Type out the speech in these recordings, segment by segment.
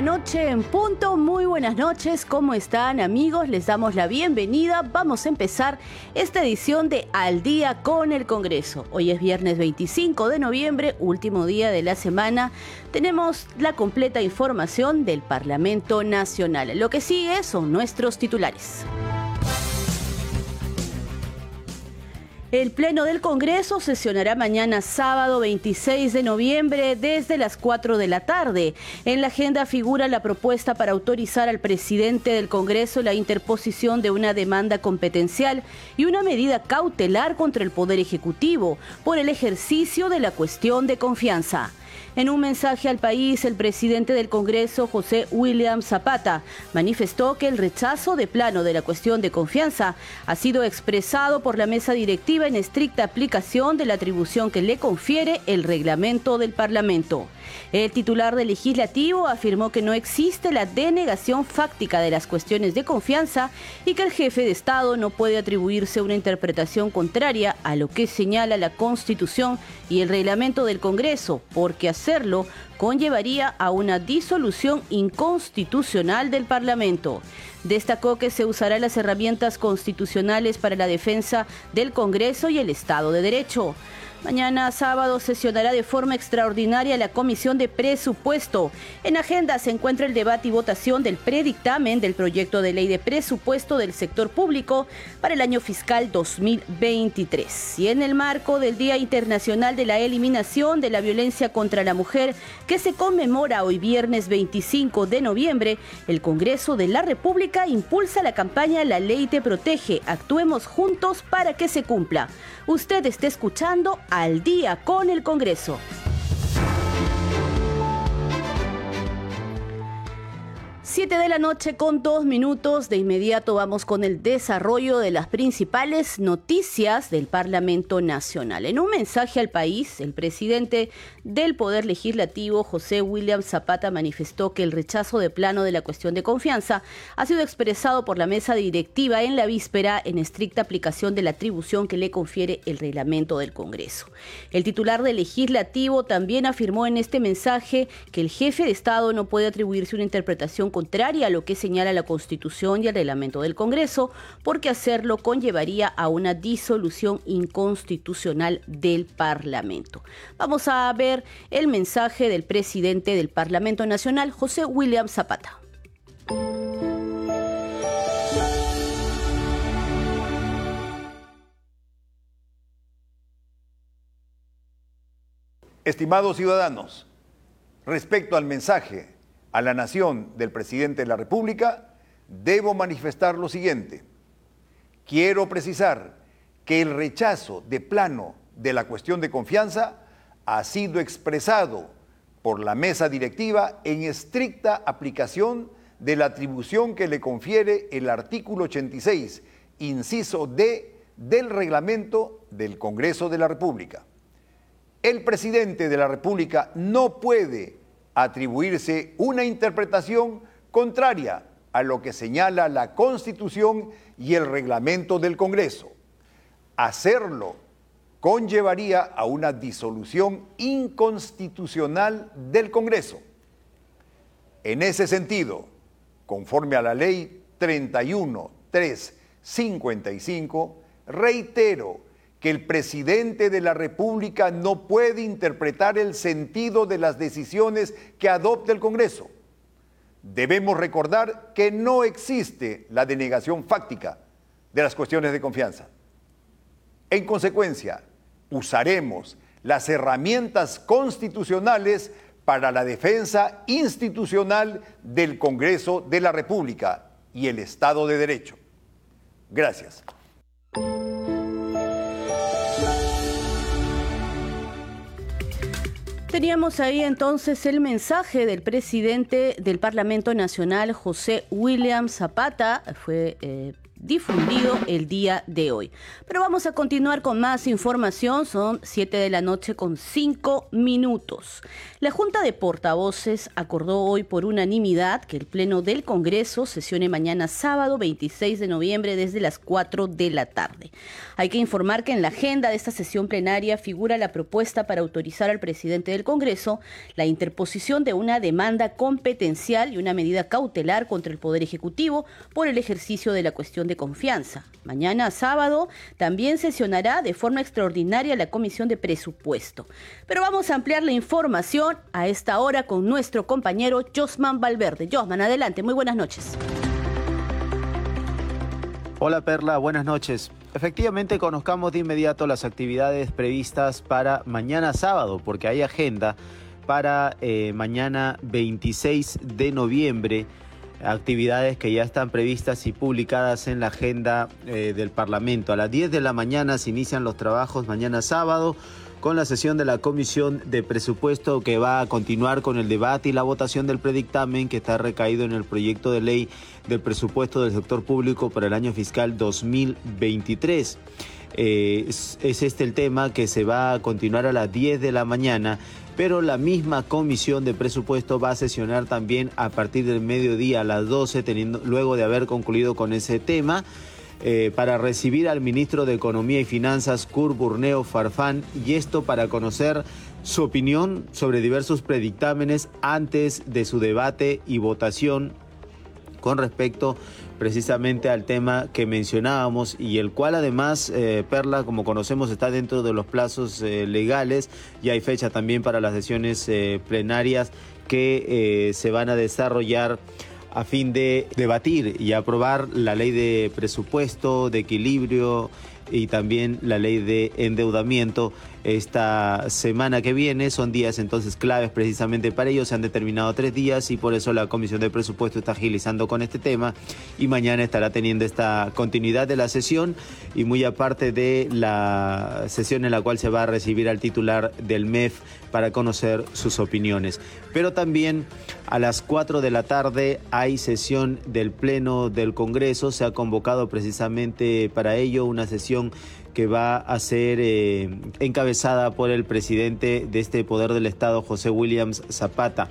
Noche en punto. Muy buenas noches, ¿cómo están amigos? Les damos la bienvenida. Vamos a empezar esta edición de Al día con el Congreso. Hoy es viernes 25 de noviembre, último día de la semana. Tenemos la completa información del Parlamento Nacional. Lo que sigue son nuestros titulares. El Pleno del Congreso sesionará mañana sábado 26 de noviembre desde las 4 de la tarde. En la agenda figura la propuesta para autorizar al presidente del Congreso la interposición de una demanda competencial y una medida cautelar contra el Poder Ejecutivo por el ejercicio de la cuestión de confianza. En un mensaje al país, el presidente del Congreso, José William Zapata, manifestó que el rechazo de plano de la cuestión de confianza ha sido expresado por la mesa directiva en estricta aplicación de la atribución que le confiere el reglamento del Parlamento. El titular del legislativo afirmó que no existe la denegación fáctica de las cuestiones de confianza y que el jefe de Estado no puede atribuirse una interpretación contraria a lo que señala la Constitución y el reglamento del Congreso, porque hacerlo conllevaría a una disolución inconstitucional del Parlamento. Destacó que se usará las herramientas constitucionales para la defensa del Congreso y el Estado de Derecho. Mañana sábado sesionará de forma extraordinaria la Comisión de Presupuesto. En agenda se encuentra el debate y votación del predictamen del proyecto de ley de presupuesto del sector público para el año fiscal 2023. Y en el marco del Día Internacional de la Eliminación de la Violencia contra la Mujer, que se conmemora hoy viernes 25 de noviembre, el Congreso de la República impulsa la campaña La Ley te protege. Actuemos juntos para que se cumpla. Usted está escuchando al día con el Congreso. Siete de la noche con dos minutos. De inmediato vamos con el desarrollo de las principales noticias del Parlamento Nacional. En un mensaje al país, el presidente del Poder Legislativo, José William Zapata, manifestó que el rechazo de plano de la cuestión de confianza ha sido expresado por la mesa directiva en la víspera en estricta aplicación de la atribución que le confiere el reglamento del Congreso. El titular del Legislativo también afirmó en este mensaje que el jefe de Estado no puede atribuirse una interpretación contraria a lo que señala la Constitución y el reglamento del Congreso, porque hacerlo conllevaría a una disolución inconstitucional del Parlamento. Vamos a ver el mensaje del presidente del Parlamento Nacional, José William Zapata. Estimados ciudadanos, respecto al mensaje a la nación del presidente de la República, debo manifestar lo siguiente. Quiero precisar que el rechazo de plano de la cuestión de confianza ha sido expresado por la mesa directiva en estricta aplicación de la atribución que le confiere el artículo 86, inciso D del reglamento del Congreso de la República. El presidente de la República no puede atribuirse una interpretación contraria a lo que señala la Constitución y el reglamento del Congreso. Hacerlo conllevaría a una disolución inconstitucional del Congreso. En ese sentido, conforme a la ley 31355, reitero que el presidente de la República no puede interpretar el sentido de las decisiones que adopte el Congreso. Debemos recordar que no existe la denegación fáctica de las cuestiones de confianza. En consecuencia, usaremos las herramientas constitucionales para la defensa institucional del Congreso de la República y el Estado de Derecho. Gracias. Teníamos ahí entonces el mensaje del presidente del Parlamento Nacional, José William Zapata. Fue eh, difundido el día de hoy. Pero vamos a continuar con más información. Son 7 de la noche con 5 minutos. La Junta de Portavoces acordó hoy por unanimidad que el Pleno del Congreso sesione mañana sábado 26 de noviembre desde las 4 de la tarde. Hay que informar que en la agenda de esta sesión plenaria figura la propuesta para autorizar al presidente del Congreso la interposición de una demanda competencial y una medida cautelar contra el Poder Ejecutivo por el ejercicio de la cuestión de confianza. Mañana sábado también sesionará de forma extraordinaria la Comisión de Presupuesto. Pero vamos a ampliar la información a esta hora con nuestro compañero Josman Valverde. Josman, adelante, muy buenas noches. Hola Perla, buenas noches. Efectivamente, conozcamos de inmediato las actividades previstas para mañana sábado, porque hay agenda para eh, mañana 26 de noviembre actividades que ya están previstas y publicadas en la agenda eh, del Parlamento. A las 10 de la mañana se inician los trabajos mañana sábado con la sesión de la Comisión de Presupuesto que va a continuar con el debate y la votación del predictamen que está recaído en el proyecto de ley del presupuesto del sector público para el año fiscal 2023. Eh, es, es este el tema que se va a continuar a las 10 de la mañana pero la misma comisión de presupuesto va a sesionar también a partir del mediodía a las 12, teniendo, luego de haber concluido con ese tema. Eh, para recibir al ministro de Economía y Finanzas, Kurt Burneo Farfán, y esto para conocer su opinión sobre diversos predictámenes antes de su debate y votación con respecto precisamente al tema que mencionábamos y el cual además, eh, Perla, como conocemos, está dentro de los plazos eh, legales y hay fecha también para las sesiones eh, plenarias que se van a desarrollar a fin de debatir y aprobar la ley de presupuesto, de equilibrio y también la ley de endeudamiento esta semana que viene. Son días entonces claves precisamente para ellos. Se han determinado tres días y por eso la Comisión de Presupuesto está agilizando con este tema y mañana estará teniendo esta continuidad de la sesión y muy aparte de la sesión en la cual se va a recibir al titular del MEF para conocer sus opiniones. Pero también a las 4 de la tarde hay sesión del Pleno del Congreso. Se ha convocado precisamente para ello una sesión que va a ser eh, encabezada por el presidente de este Poder del Estado, José Williams Zapata.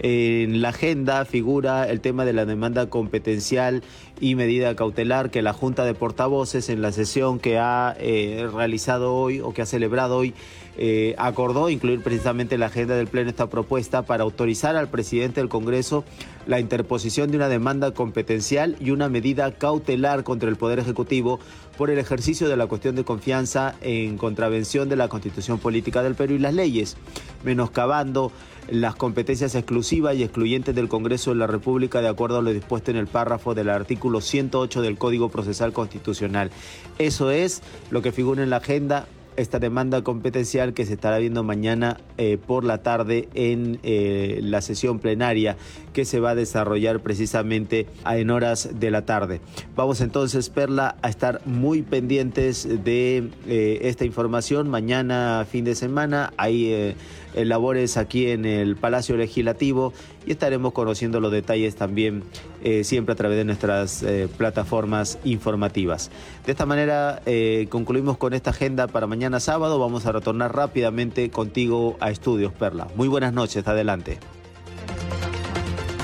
En la agenda figura el tema de la demanda competencial y medida cautelar que la Junta de Portavoces en la sesión que ha eh, realizado hoy o que ha celebrado hoy eh, acordó incluir precisamente en la agenda del Pleno esta propuesta para autorizar al presidente del Congreso la interposición de una demanda competencial y una medida cautelar contra el Poder Ejecutivo por el ejercicio de la cuestión de confianza en contravención de la Constitución Política del Perú y las leyes, menoscabando las competencias exclusivas y excluyentes del Congreso de la República de acuerdo a lo dispuesto en el párrafo del artículo 108 del Código Procesal Constitucional. Eso es lo que figura en la agenda esta demanda competencial que se estará viendo mañana eh, por la tarde en eh, la sesión plenaria que se va a desarrollar precisamente en horas de la tarde. Vamos entonces, Perla, a estar muy pendientes de eh, esta información. Mañana, fin de semana, hay labores aquí en el Palacio Legislativo y estaremos conociendo los detalles también eh, siempre a través de nuestras eh, plataformas informativas. De esta manera eh, concluimos con esta agenda para mañana sábado. Vamos a retornar rápidamente contigo a Estudios Perla. Muy buenas noches, adelante.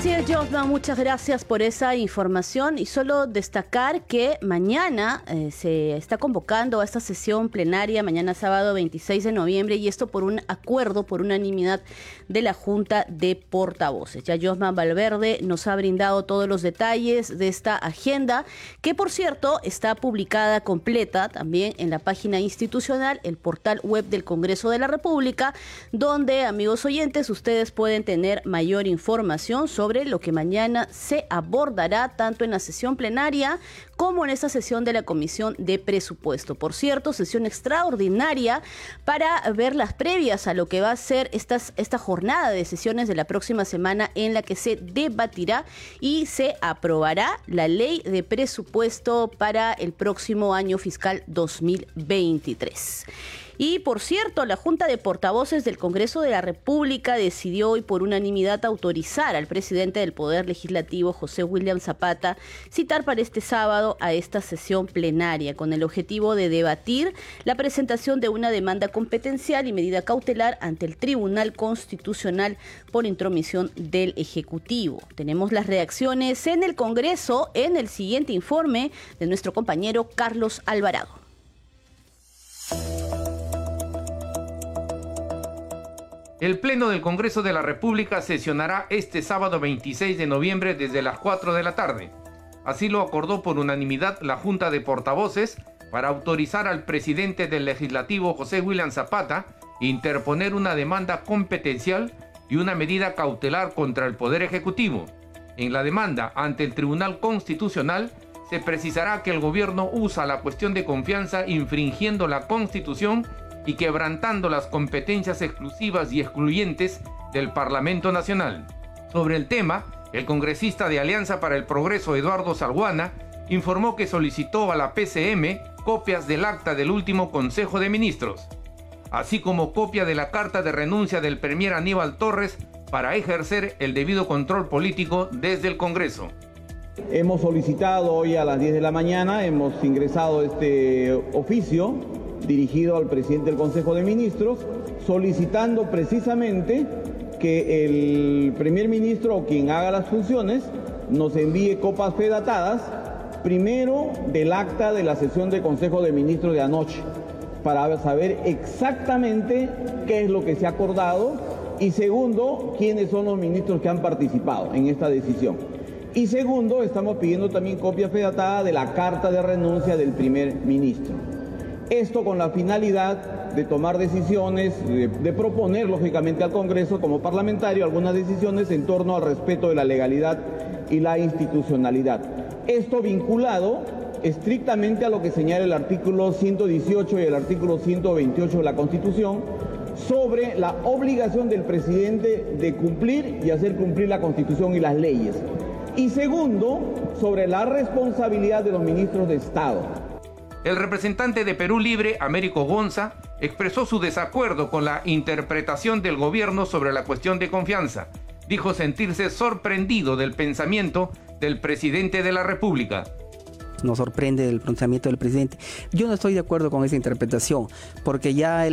Sí, Josna, muchas gracias por esa información. Y solo destacar que mañana eh, se está convocando a esta sesión plenaria, mañana sábado 26 de noviembre, y esto por un acuerdo, por unanimidad de la Junta de Portavoces. Ya Josman Valverde nos ha brindado todos los detalles de esta agenda, que por cierto está publicada completa también en la página institucional, el portal web del Congreso de la República, donde, amigos oyentes, ustedes pueden tener mayor información sobre lo que mañana se abordará tanto en la sesión plenaria como en esta sesión de la Comisión de Presupuesto. Por cierto, sesión extraordinaria para ver las previas a lo que va a ser esta jornada de sesiones de la próxima semana en la que se debatirá y se aprobará la ley de presupuesto para el próximo año fiscal 2023. Y por cierto, la Junta de Portavoces del Congreso de la República decidió hoy por unanimidad autorizar al presidente del Poder Legislativo, José William Zapata, citar para este sábado a esta sesión plenaria con el objetivo de debatir la presentación de una demanda competencial y medida cautelar ante el Tribunal Constitucional por intromisión del Ejecutivo. Tenemos las reacciones en el Congreso en el siguiente informe de nuestro compañero Carlos Alvarado. El Pleno del Congreso de la República sesionará este sábado 26 de noviembre desde las 4 de la tarde. Así lo acordó por unanimidad la Junta de Portavoces para autorizar al presidente del legislativo José William Zapata interponer una demanda competencial y una medida cautelar contra el Poder Ejecutivo. En la demanda ante el Tribunal Constitucional se precisará que el gobierno usa la cuestión de confianza infringiendo la Constitución y quebrantando las competencias exclusivas y excluyentes del Parlamento Nacional. Sobre el tema, el congresista de Alianza para el Progreso Eduardo Salguana informó que solicitó a la PCM copias del acta del último Consejo de Ministros, así como copia de la carta de renuncia del Premier Aníbal Torres para ejercer el debido control político desde el Congreso. Hemos solicitado hoy a las 10 de la mañana, hemos ingresado este oficio dirigido al presidente del Consejo de Ministros, solicitando precisamente que el primer ministro o quien haga las funciones nos envíe copas fedatadas, primero del acta de la sesión del Consejo de Ministros de anoche, para saber exactamente qué es lo que se ha acordado y segundo, quiénes son los ministros que han participado en esta decisión. Y segundo, estamos pidiendo también copia fedatada de la carta de renuncia del primer ministro. Esto con la finalidad de tomar decisiones, de, de, proponer lógicamente al Congreso como parlamentario algunas decisiones en torno al respeto de la legalidad y la institucionalidad. Esto vinculado estrictamente a lo que señala el artículo 118 y el artículo 128 de la Constitución sobre la obligación del presidente de cumplir y hacer cumplir la Constitución y las leyes. Y segundo, sobre la responsabilidad de los ministros de Estado. El representante de Perú Libre, Américo Gonza, expresó su desacuerdo con la interpretación del gobierno sobre la cuestión de confianza. Dijo sentirse sorprendido del pensamiento del presidente de la República nos sorprende el pronunciamiento del presidente. Yo no estoy de acuerdo con esa interpretación, porque ya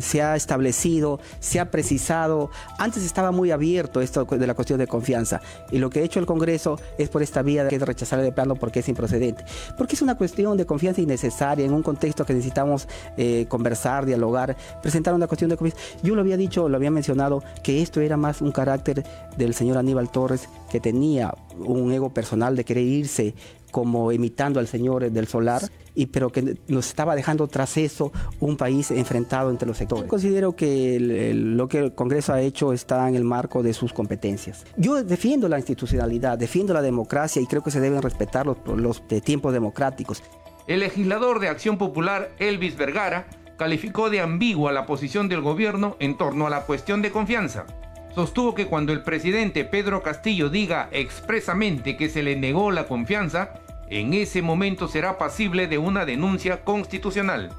se ha establecido, se ha precisado, antes estaba muy abierto esto de la cuestión de confianza, y lo que ha hecho el Congreso es por esta vía de rechazar de plano porque es improcedente, porque es una cuestión de confianza innecesaria en un contexto que necesitamos eh, conversar, dialogar, presentar una cuestión de confianza. Yo lo había dicho, lo había mencionado, que esto era más un carácter del señor Aníbal Torres, que tenía un ego personal de querer irse como imitando al señor del solar, y, pero que nos estaba dejando tras eso un país enfrentado entre los sectores. Considero que el, el, lo que el Congreso ha hecho está en el marco de sus competencias. Yo defiendo la institucionalidad, defiendo la democracia y creo que se deben respetar los, los de tiempos democráticos. El legislador de Acción Popular, Elvis Vergara, calificó de ambigua la posición del gobierno en torno a la cuestión de confianza sostuvo que cuando el presidente Pedro Castillo diga expresamente que se le negó la confianza, en ese momento será pasible de una denuncia constitucional.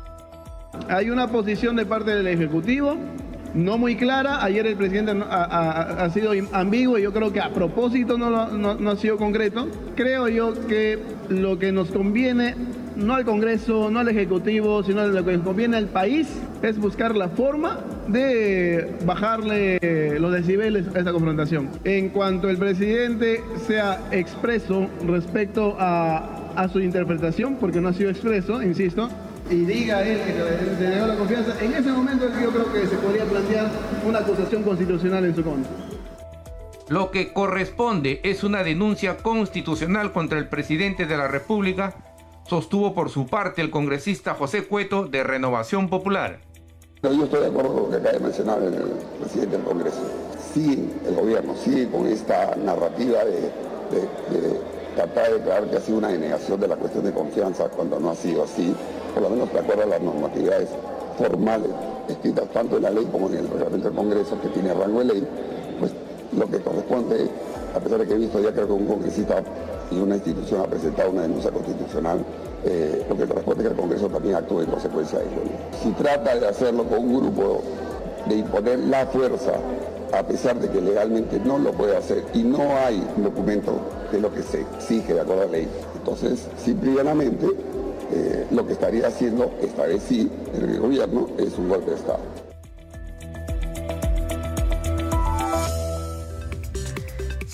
Hay una posición de parte del Ejecutivo no muy clara. Ayer el presidente ha, sido ambiguo y yo creo que a propósito no, no, ha sido concreto. Creo yo que lo que nos conviene no al Congreso, no al Ejecutivo, sino lo que conviene al país es buscar la forma de bajarle los decibeles a esta confrontación. En cuanto el presidente sea expreso respecto a, su interpretación, porque no ha sido expreso, insisto, y diga él que se negó la confianza, en ese momento yo creo que se podría plantear una acusación constitucional en su contra. Lo que corresponde es una denuncia constitucional contra el presidente de la República sostuvo por su parte el congresista José Cueto de Renovación Popular. Yo estoy de acuerdo con lo que acaba de mencionar el presidente del Congreso. Sí, el gobierno sigue con esta narrativa de tratar de declarar que ha sido una denegación de la cuestión de confianza cuando no ha sido así, por lo menos de acuerdo a las normatividades formales escritas tanto en la ley como en el reglamento del Congreso que tiene rango de ley, pues lo que corresponde, a pesar de que he visto ya creo que un congresista y una institución ha presentado una denuncia constitucional, eh, lo que que el Congreso también actúe en consecuencia de ello. Si trata de hacerlo con un grupo, de imponer la fuerza, a pesar de que legalmente no lo puede hacer y no hay documento de lo que se exige de acuerdo a la ley, entonces, simple y llanamente, eh, lo que estaría haciendo, esta vez sí, el gobierno, es un golpe de Estado.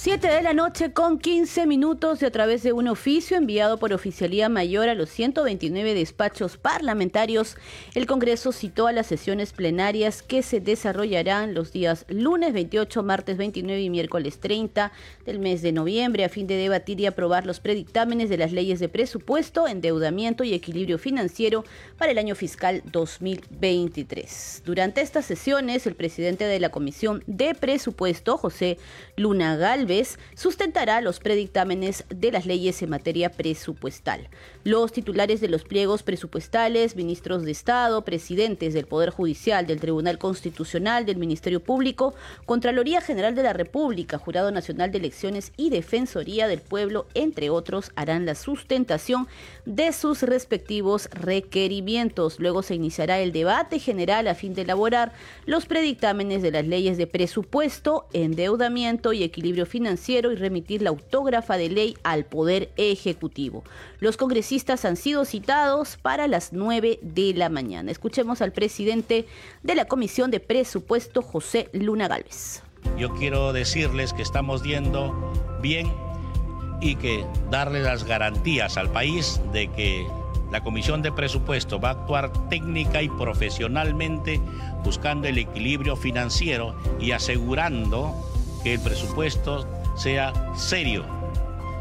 7 de la noche con 15 minutos y a través de un oficio enviado por Oficialía Mayor a los 129 despachos parlamentarios, el Congreso citó a las sesiones plenarias que se desarrollarán los días lunes 28, martes 29 y miércoles 30 del mes de noviembre a fin de debatir y aprobar los predictámenes de las leyes de presupuesto, endeudamiento y equilibrio financiero para el año fiscal 2023. Durante estas sesiones, el presidente de la Comisión de Presupuesto, José Luna Galvez, sustentará los predictámenes de las leyes en materia presupuestal. Los titulares de los pliegos presupuestales, ministros de Estado, presidentes del Poder Judicial, del Tribunal Constitucional, del Ministerio Público, Contraloría General de la República, Jurado Nacional de Elecciones y Defensoría del Pueblo, entre otros, harán la sustentación de sus respectivos requerimientos. Luego se iniciará el debate general a fin de elaborar los predictámenes de las leyes de presupuesto, endeudamiento y equilibrio financiero y remitir la autógrafa de ley al Poder Ejecutivo. Los congresistas han sido citados para las 9 de la mañana. Escuchemos al presidente de la Comisión de Presupuesto, José Luna Gálvez. Yo quiero decirles que estamos yendo bien y que darle las garantías al país de que la Comisión de Presupuesto va a actuar técnica y profesionalmente buscando el equilibrio financiero y asegurando que el presupuesto sea serio,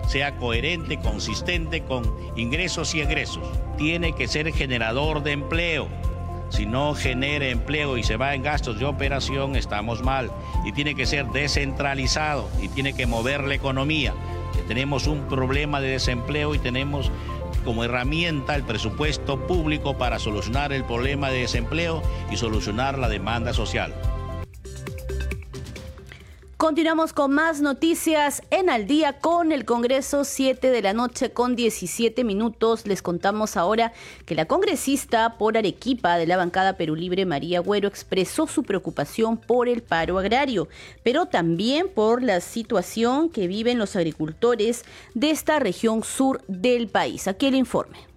sea coherente, consistente con ingresos y egresos. Tiene que ser generador de empleo. Si no genera empleo y se va en gastos de operación, estamos mal. Y tiene que ser descentralizado y tiene que mover la economía. tenemos un problema de desempleo y tenemos como herramienta el presupuesto público para solucionar el problema de desempleo y solucionar la demanda social. Continuamos con más noticias en Al día con el Congreso 7 de la noche con 17 minutos. Les contamos ahora que la congresista por Arequipa de la bancada Perú Libre María Güero expresó su preocupación por el paro agrario, pero también por la situación que viven los agricultores de esta región sur del país. Aquí el informe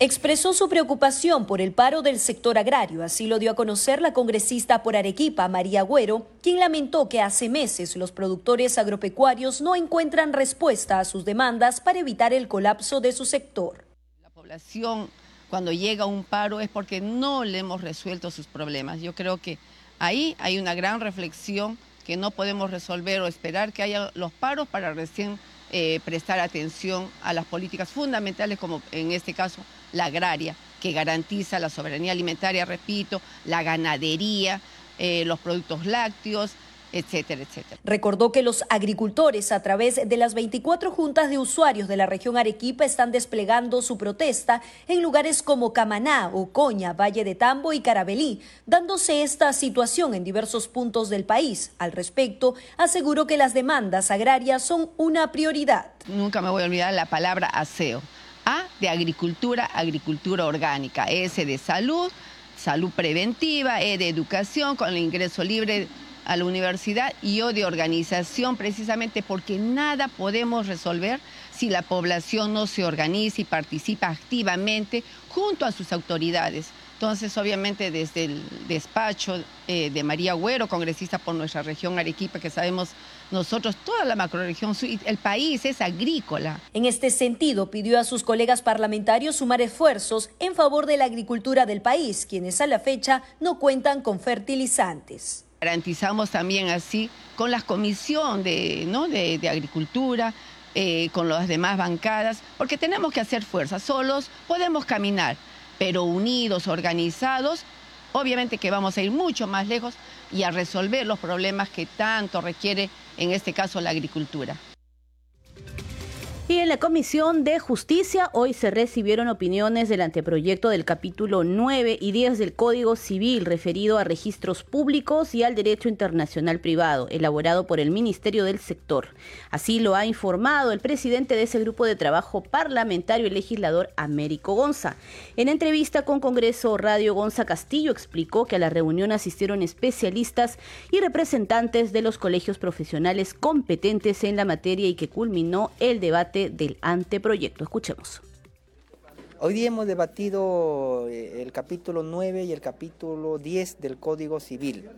expresó su preocupación por el paro del sector agrario. Así lo dio a conocer la congresista por Arequipa, María Agüero, quien lamentó que hace meses los productores agropecuarios no encuentran respuesta a sus demandas para evitar el colapso de su sector. La población cuando llega un paro es porque no le hemos resuelto sus problemas. Yo creo que ahí hay una gran reflexión que no podemos resolver o esperar que haya los paros para recién eh, prestar atención a las políticas fundamentales como en este caso la agraria, que garantiza la soberanía alimentaria, repito, la ganadería, eh, los productos lácteos, etcétera, etcétera. Recordó que los agricultores a través de las 24 juntas de usuarios de la región Arequipa están desplegando su protesta en lugares como Camaná, Ocoña, Valle de Tambo y Carabelí, dándose esta situación en diversos puntos del país. Al respecto, aseguró que las demandas agrarias son una prioridad. Nunca me voy a olvidar la palabra aseo a de agricultura, agricultura orgánica. S de salud, salud preventiva. E de educación con el ingreso libre a la universidad y O de organización precisamente porque nada podemos resolver si la población no se organiza y participa activamente junto a sus autoridades. Entonces, obviamente, desde el despacho eh, de María Agüero, congresista por nuestra región Arequipa, que sabemos nosotros, toda la macroregión, el país es agrícola. En este sentido, pidió a sus colegas parlamentarios sumar esfuerzos en favor de la agricultura del país, quienes a la fecha no cuentan con fertilizantes. Garantizamos también así con la comisión de, ¿no? de, agricultura, eh, con las demás bancadas, porque tenemos que hacer fuerza. Solos podemos caminar, pero unidos, organizados, obviamente que vamos a ir mucho más lejos y a resolver los problemas que tanto requiere, en este caso, la agricultura. Y en la Comisión de Justicia hoy se recibieron opiniones del anteproyecto del capítulo 9 y 10 del Código Civil referido a registros públicos y al derecho internacional privado, elaborado por el Ministerio del Sector. Así lo ha informado el presidente de ese grupo de trabajo parlamentario, el legislador Américo Gonza. En entrevista con Congreso Radio, Gonza Castillo explicó que a la reunión asistieron especialistas y representantes de los colegios profesionales competentes en la materia y que culminó el debate del anteproyecto. Escuchemos. Hoy día hemos debatido eh, el capítulo 9 y el capítulo 10 del Código Civil.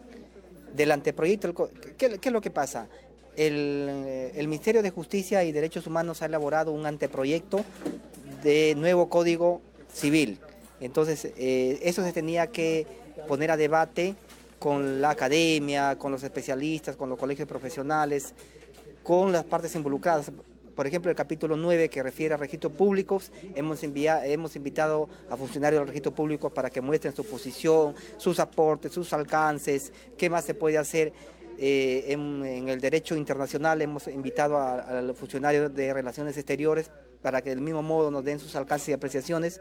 Del anteproyecto, ¿qué, es lo que pasa? El, el, Ministerio de Justicia y Derechos Humanos ha elaborado un anteproyecto de nuevo Código Civil. Entonces, eh, eso se tenía que poner a debate con la academia, con los especialistas, con los colegios profesionales, con las partes involucradas por ejemplo, el capítulo 9 que refiere a registros públicos, hemos, hemos invitado a funcionarios del registro público para que muestren su posición, sus aportes, sus alcances, qué más se puede hacer. Eh, en, el derecho internacional hemos invitado a, los funcionarios de relaciones exteriores para que del mismo modo nos den sus alcances y apreciaciones.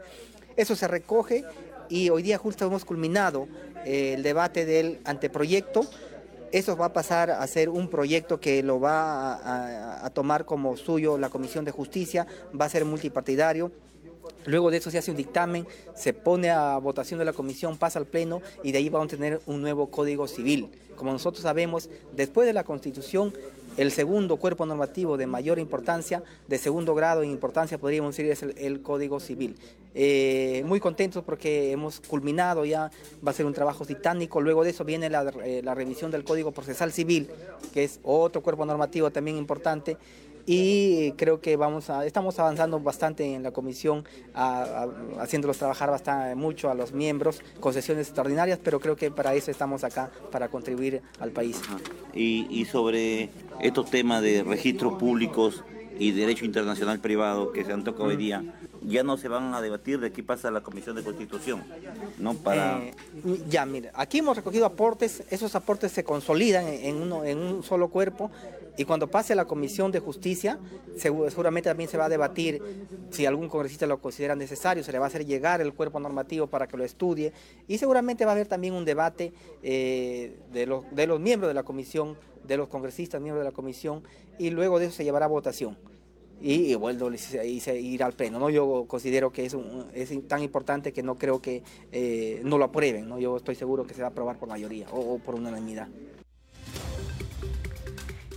Eso se recoge y hoy día justo hemos culminado eh, el debate del anteproyecto eso va a pasar a ser un proyecto que lo va a, tomar como suyo la Comisión de Justicia, va a ser multipartidario. Luego de eso se hace un dictamen, se pone a votación de la comisión, pasa al pleno y de ahí vamos a tener un nuevo código civil. Como nosotros sabemos, después de la constitución el segundo cuerpo normativo de mayor importancia, de segundo grado en importancia, podríamos decir, es el, Código Civil. Eh, muy contentos porque hemos culminado ya, va a ser un trabajo titánico. Luego de eso viene la, eh, la revisión del Código Procesal Civil, que es otro cuerpo normativo también importante y creo que vamos a, estamos avanzando bastante en la comisión, haciéndolos trabajar bastante mucho a los miembros con sesiones extraordinarias, pero creo que para eso estamos acá, para contribuir al país. Y, y sobre estos temas de registros públicos y derecho internacional privado que se han tocado hoy día, ya no se van a debatir de aquí pasa la Comisión de Constitución, ¿no? Para... Eh, ya, mira, aquí hemos recogido aportes, esos aportes se consolidan en, un solo cuerpo y cuando pase la Comisión de Justicia, seguramente también se va a debatir si algún congresista lo considera necesario, se le va a hacer llegar el cuerpo normativo para que lo estudie y seguramente va a haber también un debate eh, de, los, de los miembros de la Comisión, de los congresistas miembros de la Comisión y luego de eso se llevará a votación y, vuelvo a ir al pleno. ¿no? Yo considero que es, es tan importante que no creo que eh, no lo aprueben. ¿no? Yo estoy seguro que se va a aprobar por mayoría o por unanimidad.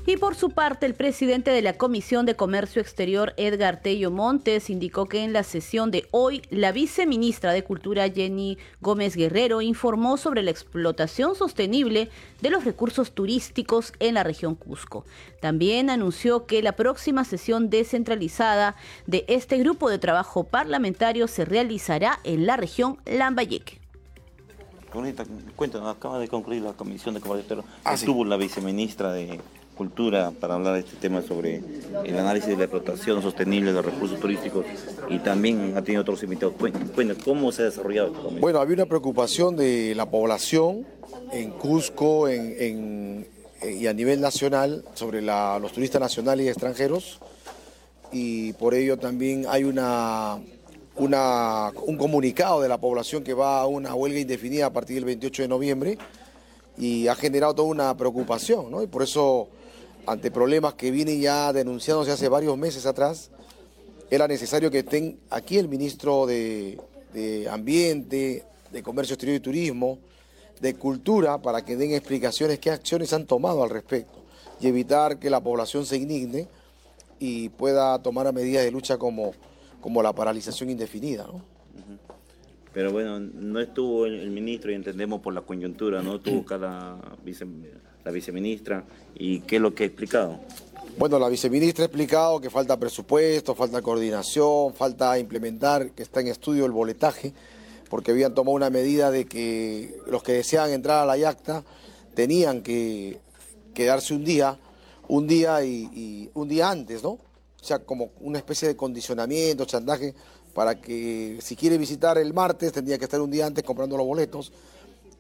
Y por su parte, el presidente de la Comisión de Comercio Exterior, Edgar Tello Montes, indicó que en la sesión de hoy, la viceministra de Cultura, Jenny Gómez Guerrero, informó sobre la explotación sostenible de los recursos turísticos en la región Cusco. También anunció que la próxima sesión descentralizada de este grupo de trabajo parlamentario se realizará en la región Lambayeque. Cuéntanos, acaba de concluir la Comisión de Comercio Exterior. Ah, Estuvo la viceministra de Cultura para hablar de este tema sobre el análisis de la explotación sostenible de los recursos turísticos y también ha tenido otros invitados. Cuéntanos, ¿cómo se ha desarrollado esto? Bueno, había una preocupación de la población en Cusco en, y a nivel nacional sobre los turistas nacionales y extranjeros y por ello también hay un comunicado de la población que va a una huelga indefinida a partir del 28 de noviembre y ha generado toda una preocupación, ¿no? Y por eso ante problemas que vienen ya denunciándose hace varios meses atrás, era necesario que estén aquí el ministro de, Ambiente, de Comercio Exterior y Turismo, de Cultura, para que den explicaciones qué acciones han tomado al respecto y evitar que la población se indigne y pueda tomar medidas de lucha como, como la paralización indefinida. Pero bueno, no estuvo el, ministro y entendemos por la coyuntura, no estuvo acá la la viceministra y qué es lo que ha explicado. Bueno, la viceministra ha explicado que falta presupuesto, falta coordinación, falta implementar, que está en estudio el boletaje, porque habían tomado una medida de que los que desean entrar a la yacta tenían que quedarse un día, un día y, un día antes, ¿no? O sea, como una especie de condicionamiento, chantaje, para que si quiere visitar el martes tendría que estar un día antes comprando los boletos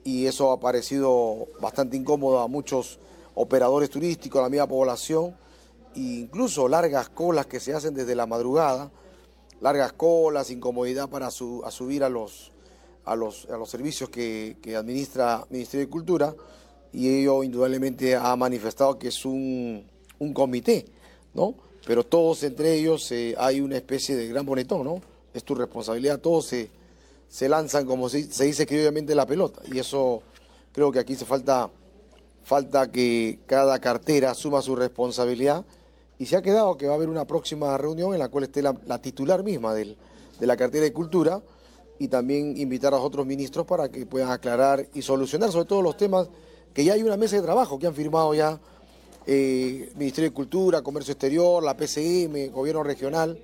y eso ha parecido bastante incómodo a muchos operadores turísticos, a la misma población, e incluso largas colas que se hacen desde la madrugada, largas colas, incomodidad para subir a los, a los, a los servicios que, que administra Ministerio de Cultura y ello indudablemente ha manifestado que es un, un comité, ¿no? Pero todos entre ellos eh, hay una especie de gran bonetón, ¿no? Es tu responsabilidad, todos se, se lanzan, como se, se dice obviamente la pelota. Y eso creo que aquí se falta, falta que cada cartera asuma su responsabilidad. Y se ha quedado que va a haber una próxima reunión en la cual esté la, la titular misma del, de la cartera de Cultura y también invitar a otros ministros para que puedan aclarar y solucionar sobre todo los temas que ya hay una mesa de trabajo que han firmado ya eh, Ministerio de Cultura, Comercio Exterior, la PCM, Gobierno Regional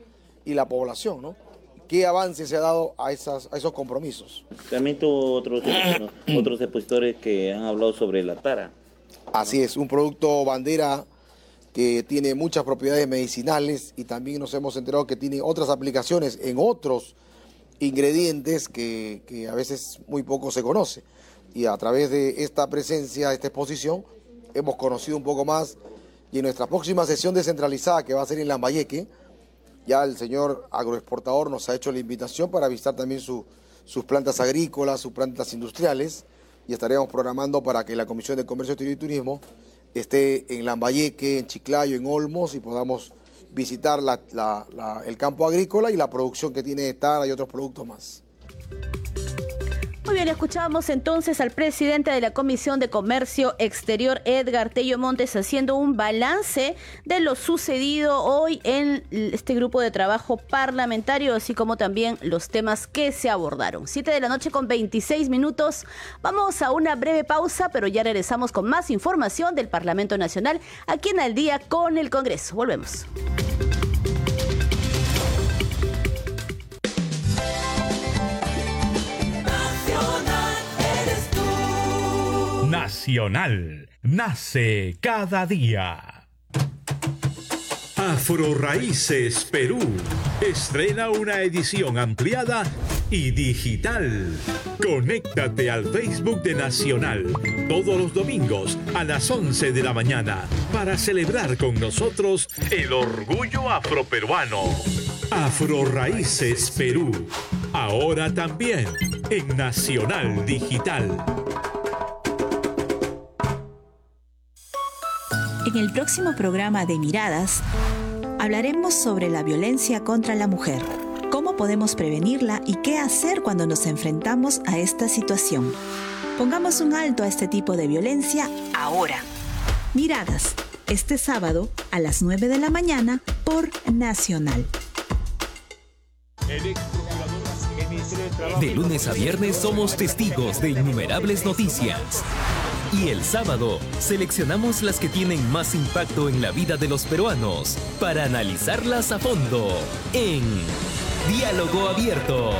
y la población, ¿no? ¿Qué avance se ha dado a, esas, a esos compromisos? También tuvo otros, otros expositores que han hablado sobre la tara. Así es, un producto bandera que tiene muchas propiedades medicinales y también nos hemos enterado que tiene otras aplicaciones en otros ingredientes que, que a veces muy poco se conoce. Y a través de esta presencia, esta exposición, hemos conocido un poco más y en nuestra próxima sesión descentralizada que va a ser en Lambayeque, ya el señor agroexportador nos ha hecho la invitación para visitar también sus plantas agrícolas, sus plantas industriales y estaremos programando para que la Comisión de Comercio Exterior y Turismo esté en Lambayeque, en Chiclayo, en Olmos y podamos visitar el campo agrícola y la producción que tiene Tara y otros productos más. Muy bien, escuchábamos entonces al presidente de la Comisión de Comercio Exterior, Edgar Tello Montes, haciendo un balance de lo sucedido hoy en este grupo de trabajo parlamentario, así como también los temas que se abordaron. Siete de la noche con 26 minutos. Vamos a una breve pausa, pero ya regresamos con más información del Parlamento Nacional aquí en Al Día con el Congreso. Volvemos. Nacional. Nace cada día. Afro Raíces Perú estrena una edición ampliada y digital. Conéctate al Facebook de Nacional todos los domingos a las 11 de la mañana para celebrar con nosotros el orgullo afroperuano. Afro Raíces Perú. Ahora también en Nacional Digital. En el próximo programa de Miradas hablaremos sobre la violencia contra la mujer, cómo podemos prevenirla y qué hacer cuando nos enfrentamos a esta situación. Pongamos un alto a este tipo de violencia ahora. Miradas, este sábado a las 9 de la mañana por Nacional. De lunes a viernes somos testigos de innumerables noticias. Y el sábado seleccionamos las que tienen más impacto en la vida de los peruanos para analizarlas a fondo en Diálogo Abierto.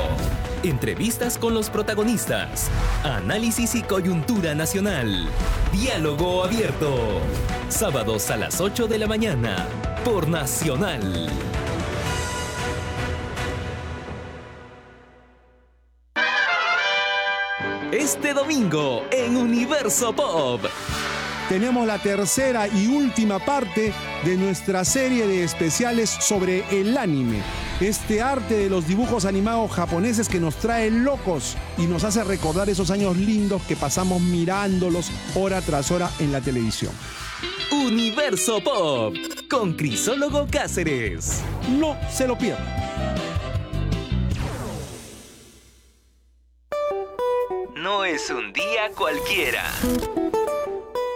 Entrevistas con los protagonistas, análisis y coyuntura nacional. Diálogo Abierto. Sábados a las 8 de la mañana por Nacional. Este domingo en Universo Pop. Tenemos la tercera y última parte de nuestra serie de especiales sobre el anime. Este arte de los dibujos animados japoneses que nos trae locos y nos hace recordar esos años lindos que pasamos mirándolos hora tras hora en la televisión. Universo Pop con Crisólogo Cáceres. No se lo pierdan. No es un día cualquiera.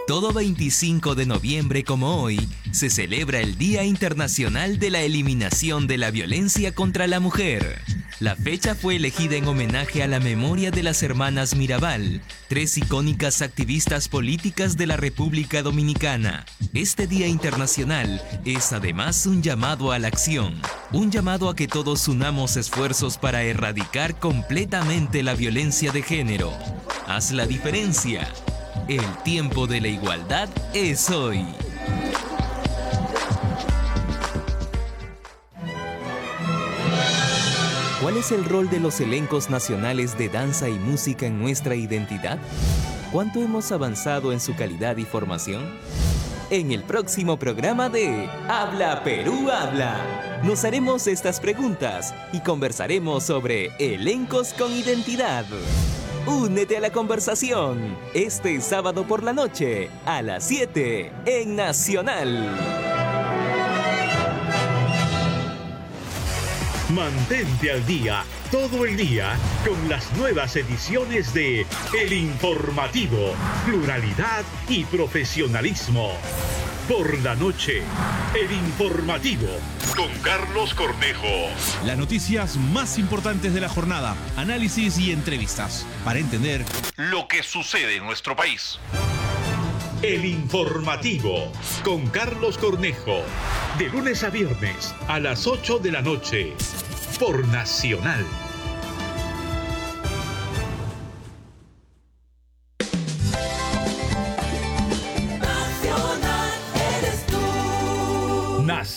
Todo 25 de noviembre como hoy se celebra el Día Internacional de la Eliminación de la Violencia contra la Mujer. La fecha fue elegida en homenaje a la memoria de las hermanas Mirabal, tres icónicas activistas políticas de la República Dominicana. Este Día Internacional es además un llamado a la acción, un llamado a que todos unamos esfuerzos para erradicar completamente la violencia de género. Haz la diferencia. El tiempo de la igualdad es hoy. ¿Cuál es el rol de los elencos nacionales de danza y música en nuestra identidad? ¿Cuánto hemos avanzado en su calidad y formación? en el próximo programa de Habla Perú Habla. Nos haremos estas preguntas y conversaremos sobre elencos con identidad. Únete a la conversación este sábado por la noche a las 7 en Nacional. Mantente al día todo el día con las nuevas ediciones de El Informativo, Pluralidad y Profesionalismo. Por la noche, El Informativo con Carlos Cornejo. Las noticias más importantes de la jornada, análisis y entrevistas para entender lo que sucede en nuestro país. El Informativo con Carlos Cornejo. De lunes a viernes a las 8 de la noche. Por Nacional.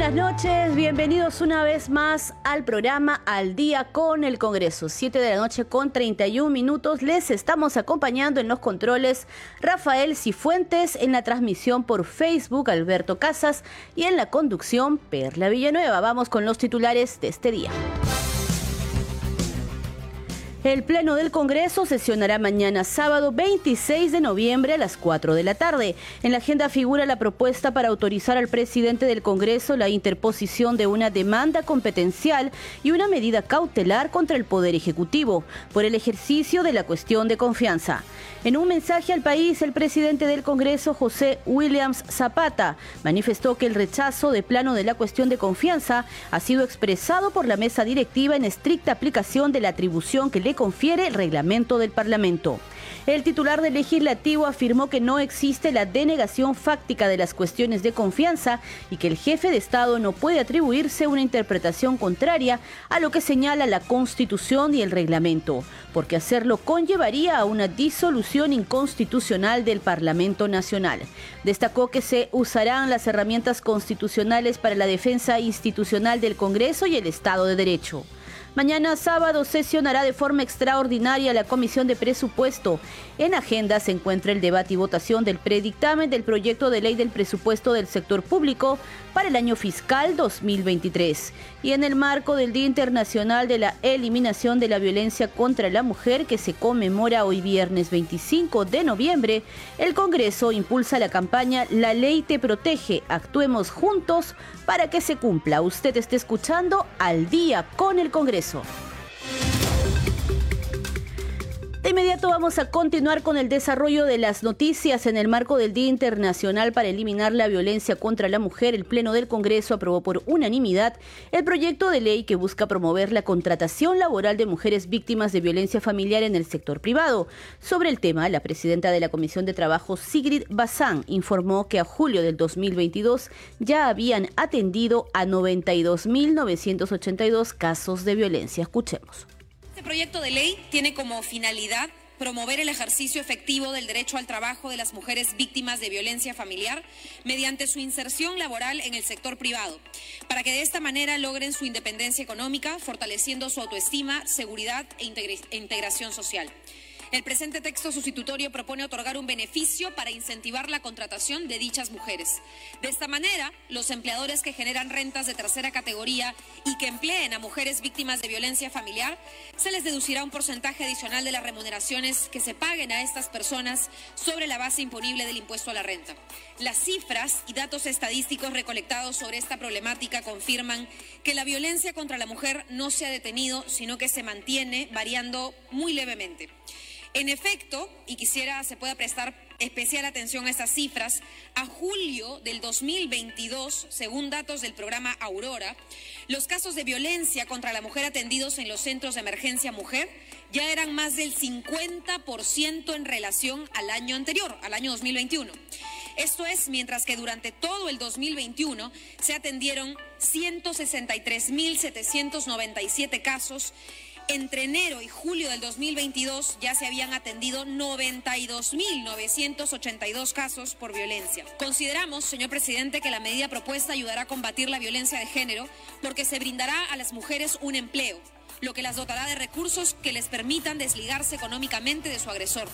Buenas noches, bienvenidos una vez más al programa Al Día con el Congreso. 7 de la noche con 31 minutos. Les estamos acompañando en los controles Rafael Cifuentes, en la transmisión por Facebook Alberto Casas y en la conducción Perla Villanueva. Vamos con los titulares de este día. El Pleno del Congreso sesionará mañana sábado 26 de noviembre a las 4 de la tarde. En la agenda figura la propuesta para autorizar al presidente del Congreso la interposición de una demanda competencial y una medida cautelar contra el Poder Ejecutivo por el ejercicio de la cuestión de confianza. En un mensaje al país, el presidente del Congreso, José Williams Zapata, manifestó que el rechazo de plano de la cuestión de confianza ha sido expresado por la mesa directiva en estricta aplicación de la atribución que le confiere el reglamento del Parlamento. El titular del legislativo afirmó que no existe la denegación fáctica de las cuestiones de confianza y que el jefe de Estado no puede atribuirse una interpretación contraria a lo que señala la Constitución y el reglamento, porque hacerlo conllevaría a una disolución inconstitucional del Parlamento Nacional. Destacó que se usarán las herramientas constitucionales para la defensa institucional del Congreso y el Estado de Derecho. Mañana sábado sesionará de forma extraordinaria la Comisión de Presupuesto. En agenda se encuentra el debate y votación del predictamen del proyecto de ley del presupuesto del sector público para el año fiscal 2023. Y en el marco del Día Internacional de la Eliminación de la Violencia contra la Mujer que se conmemora hoy viernes 25 de noviembre, el Congreso impulsa la campaña La ley te protege, actuemos juntos para que se cumpla. Usted esté escuchando al día con el Congreso eso. De inmediato vamos a continuar con el desarrollo de las noticias en el marco del Día Internacional para Eliminar la Violencia contra la Mujer. El Pleno del Congreso aprobó por unanimidad el proyecto de ley que busca promover la contratación laboral de mujeres víctimas de violencia familiar en el sector privado. Sobre el tema, la presidenta de la Comisión de Trabajo, Sigrid Bazán, informó que a julio del 2022 ya habían atendido a 92.982 casos de violencia. Escuchemos. Este proyecto de ley tiene como finalidad promover el ejercicio efectivo del derecho al trabajo de las mujeres víctimas de violencia familiar mediante su inserción laboral en el sector privado, para que de esta manera logren su independencia económica, fortaleciendo su autoestima, seguridad e integración social. El presente texto sustitutorio propone otorgar un beneficio para incentivar la contratación de dichas mujeres. De esta manera, los empleadores que generan rentas de tercera categoría y que empleen a mujeres víctimas de violencia familiar, se les deducirá un porcentaje adicional de las remuneraciones que se paguen a estas personas sobre la base imponible del impuesto a la renta. Las cifras y datos estadísticos recolectados sobre esta problemática confirman que la violencia contra la mujer no se ha detenido, sino que se mantiene variando muy levemente. En efecto, y quisiera se pueda prestar especial atención a estas cifras, a julio del 2022, según datos del programa Aurora, los casos de violencia contra la mujer atendidos en los centros de emergencia mujer ya eran más del 50% en relación al año anterior, al año 2021. Esto es mientras que durante todo el 2021 se atendieron 163.797 casos Entre enero y julio del 2022 ya se habían atendido 92.982 casos por violencia. Consideramos, señor presidente, que la medida propuesta ayudará a combatir la violencia de género porque se brindará a las mujeres un empleo, lo que las dotará de recursos que les permitan desligarse económicamente de su agresor.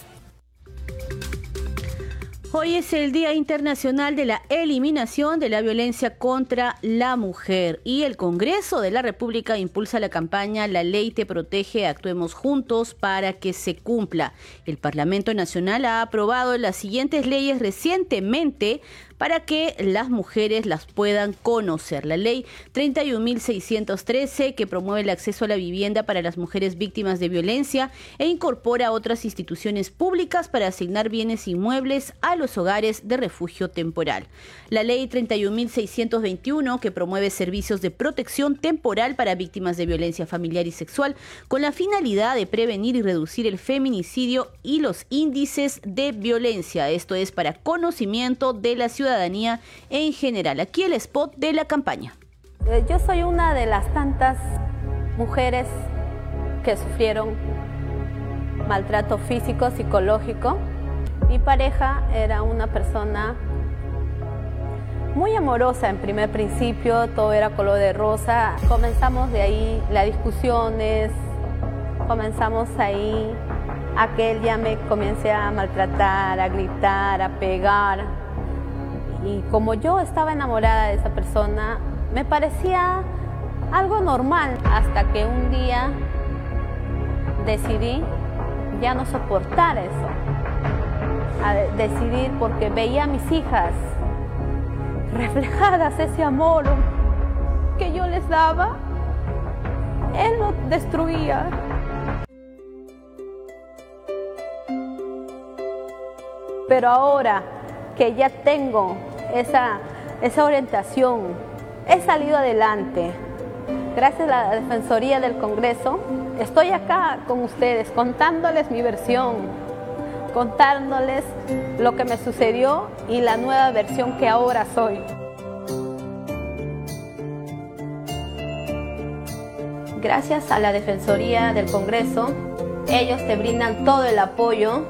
Hoy es el Día Internacional de la Eliminación de la Violencia contra la Mujer y el Congreso de la República impulsa la campaña La Ley Te Protege, actuemos juntos para que se cumpla. El Parlamento Nacional ha aprobado las siguientes leyes recientemente para que las mujeres las puedan conocer. La ley 31.613 que promueve el acceso a la vivienda para las mujeres víctimas de violencia e incorpora otras instituciones públicas para asignar bienes inmuebles a los hogares de refugio temporal. La ley 31.621 que promueve servicios de protección temporal para víctimas de violencia familiar y sexual con la finalidad de prevenir y reducir el feminicidio y los índices de violencia. Esto es para conocimiento de la ciudadanía en general. Aquí el spot de la campaña. Eh, yo soy una de las tantas mujeres que sufrieron maltrato físico, psicológico. Mi pareja era una persona muy amorosa en primer principio, todo era color de rosa. Comenzamos de ahí las discusiones, comenzamos ahí a que él ya me comience a maltratar, a gritar, a pegar. Y como yo estaba enamorada de esa persona, me parecía algo normal hasta que un día decidí ya no soportar eso. A decidir porque veía a mis hijas reflejadas ese amor que yo les daba, él lo destruía. Pero ahora que ya tengo esa, esa orientación, he salido adelante. Gracias a la Defensoría del Congreso, estoy acá con ustedes contándoles mi versión, contándoles lo que me sucedió y la nueva versión que ahora soy. Gracias a la Defensoría del Congreso, ellos te brindan todo el apoyo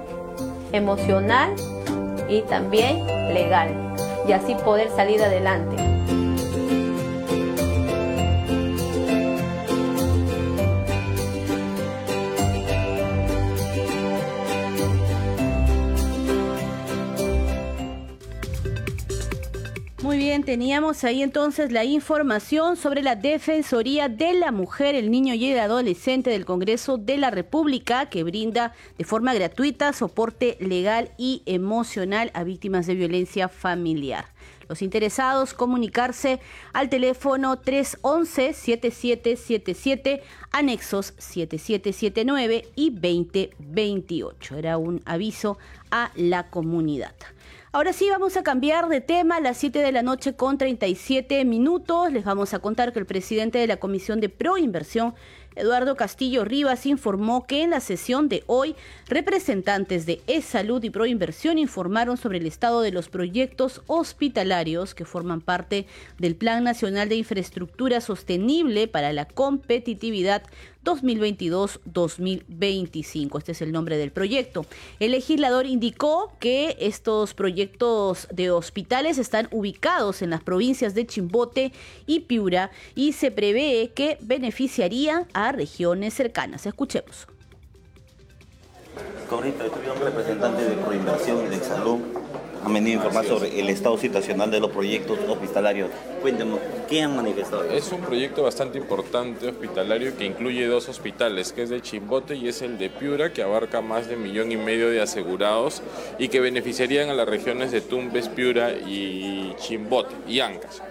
emocional y también legal y así poder salir adelante. Teníamos ahí entonces la información sobre la Defensoría de la Mujer, el Niño y el Adolescente del Congreso de la República, que brinda de forma gratuita soporte legal y emocional a víctimas de violencia familiar. Los interesados comunicarse al teléfono 311-7777, anexos 7779 y 2028. Era un aviso a la comunidad. Ahora sí, vamos a cambiar de tema a las 7 de la noche con 37 minutos. Les vamos a contar que el presidente de la Comisión de Proinversión Eduardo Castillo Rivas informó que en la sesión de hoy, representantes de E-Salud y Proinversión informaron sobre el estado de los proyectos hospitalarios que forman parte del Plan Nacional de Infraestructura Sostenible para la Competitividad 2022-2025. Este es el nombre del proyecto. El legislador indicó que estos proyectos de hospitales están ubicados en las provincias de Chimbote y Piura y se prevé que beneficiarían a regiones cercanas. Escuchemos. Correcto, estoy un representante de Proinversión y de Salud han venido a informar sobre el estado situacional de los proyectos hospitalarios. Cuéntenos, ¿qué han manifestado? Es un proyecto bastante importante hospitalario que incluye dos hospitales, que es de Chimbote y es el de Piura, que abarca más de un millón y medio de asegurados y que beneficiarían a las regiones de Tumbes, Piura y Chimbote y Ancas.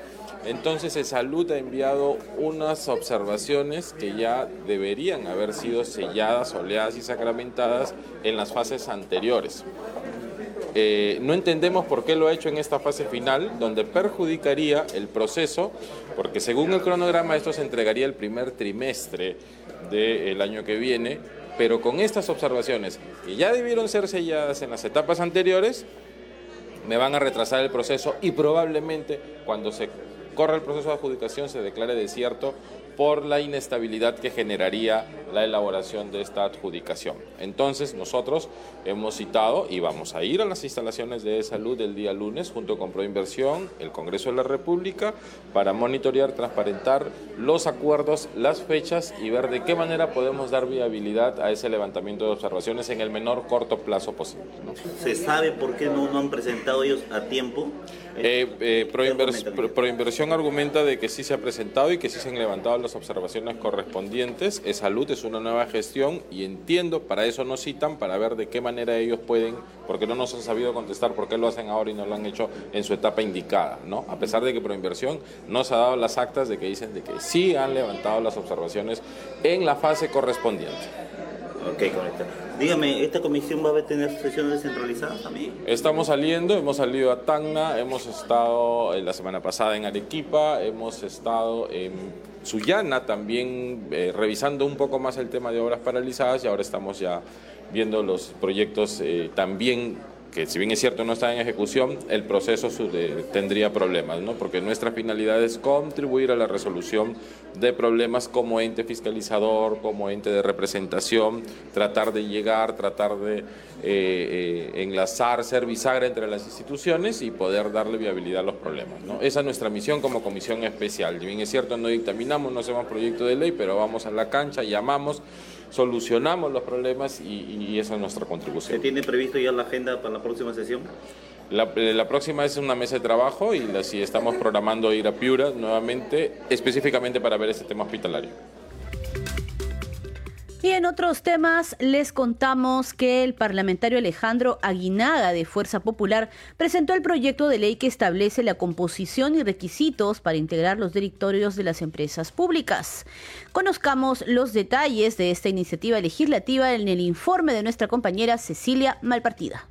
Entonces, el Salud ha enviado unas observaciones que ya deberían haber sido selladas, oleadas y sacramentadas en las fases anteriores. Eh, no entendemos por qué lo ha hecho en esta fase final, donde perjudicaría el proceso, porque según el cronograma esto se entregaría el primer trimestre del año que viene, pero con estas observaciones que ya debieron ser selladas en las etapas anteriores, me van a retrasar el proceso y probablemente cuando se corra el proceso de adjudicación se declare desierto por la inestabilidad que generaría la elaboración de esta adjudicación. Entonces nosotros hemos citado y vamos a ir a las instalaciones de salud el día lunes junto con Proinversión, el Congreso de la República, para monitorear, transparentar los acuerdos, las fechas y ver de qué manera podemos dar viabilidad a ese levantamiento de observaciones en el menor corto plazo posible. ¿Se sabe por qué no, no han presentado ellos a tiempo? Eh, eh, Proinversión argumenta de que sí se ha presentado y que sí se han levantado las observaciones correspondientes. Es salud, es una nueva gestión y entiendo, para eso nos citan, para ver de qué manera ellos pueden, porque no nos han sabido contestar por qué lo hacen ahora y no lo han hecho en su etapa indicada, ¿no? A pesar de que Proinversión nos ha dado las actas de que dicen de que sí han levantado las observaciones en la fase correspondiente. Ok, correcto. Dígame, ¿esta comisión va a tener sesiones descentralizadas también? Estamos saliendo, hemos salido a Tacna, hemos estado eh, la semana pasada en Arequipa, hemos estado en Sullana también eh, revisando un poco más el tema de obras paralizadas y ahora estamos ya viendo los proyectos eh, también que si bien es cierto no está en ejecución, el proceso tendría problemas, ¿no? porque nuestra finalidad es contribuir a la resolución de problemas como ente fiscalizador, como ente de representación, tratar de llegar, tratar de eh, eh, enlazar, ser bisagra entre las instituciones y poder darle viabilidad a los problemas. ¿no? Esa es nuestra misión como comisión especial. Si bien es cierto, no dictaminamos, no hacemos proyecto de ley, pero vamos a la cancha, llamamos solucionamos los problemas y, esa es nuestra contribución. ¿Se tiene previsto ya la agenda para la próxima sesión? La, eh, próxima es una mesa de trabajo y la, si estamos programando ir a Piura nuevamente, específicamente para ver este tema hospitalario. Y en otros temas les contamos que el parlamentario Alejandro Aguinaga de Fuerza Popular presentó el proyecto de ley que establece la composición y requisitos para integrar los directorios de las empresas públicas. Conozcamos los detalles de esta iniciativa legislativa en el informe de nuestra compañera Cecilia Malpartida.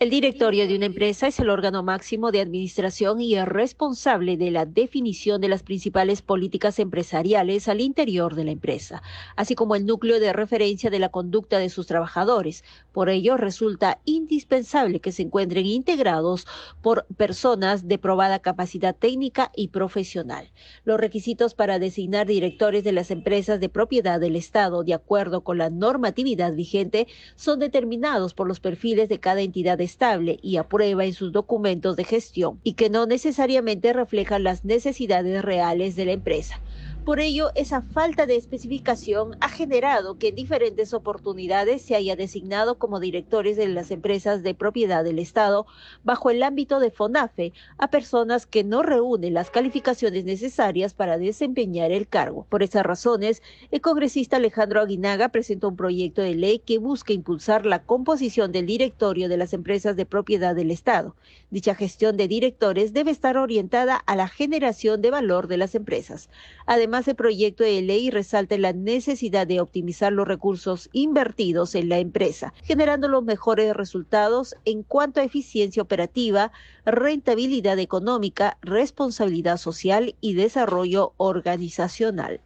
El directorio de una empresa es el órgano máximo de administración y es responsable de la definición de las principales políticas empresariales al interior de la empresa, así como el núcleo de referencia de la conducta de sus trabajadores. Por ello, resulta indispensable que se encuentren integrados por personas de probada capacidad técnica y profesional. Los requisitos para designar directores de las empresas de propiedad del Estado, de acuerdo con la normatividad vigente, son determinados por los perfiles de cada entidad estable y aprueba en sus documentos de gestión y que no necesariamente reflejan las necesidades reales de la empresa. Por ello, esa falta de especificación ha generado que en diferentes oportunidades se haya designado como directores de las empresas de propiedad del Estado bajo el ámbito de FONAFE a personas que no reúnen las calificaciones necesarias para desempeñar el cargo. Por esas razones, el congresista Alejandro Aguinaga presentó un proyecto de ley que busca impulsar la composición del directorio de las empresas de propiedad del Estado. Dicha gestión de directores debe estar orientada a la generación de valor de las empresas. Además, Además, el proyecto de ley resalta la necesidad de optimizar los recursos invertidos en la empresa, generando los mejores resultados en cuanto a eficiencia operativa, rentabilidad económica, responsabilidad social y desarrollo organizacional.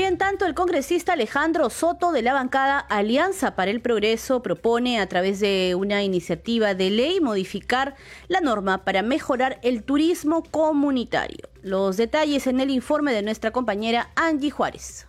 Y en tanto, el congresista Alejandro Soto de la bancada Alianza para el Progreso propone a través de una iniciativa de ley modificar la norma para mejorar el turismo comunitario. Los detalles en el informe de nuestra compañera Angie Juárez.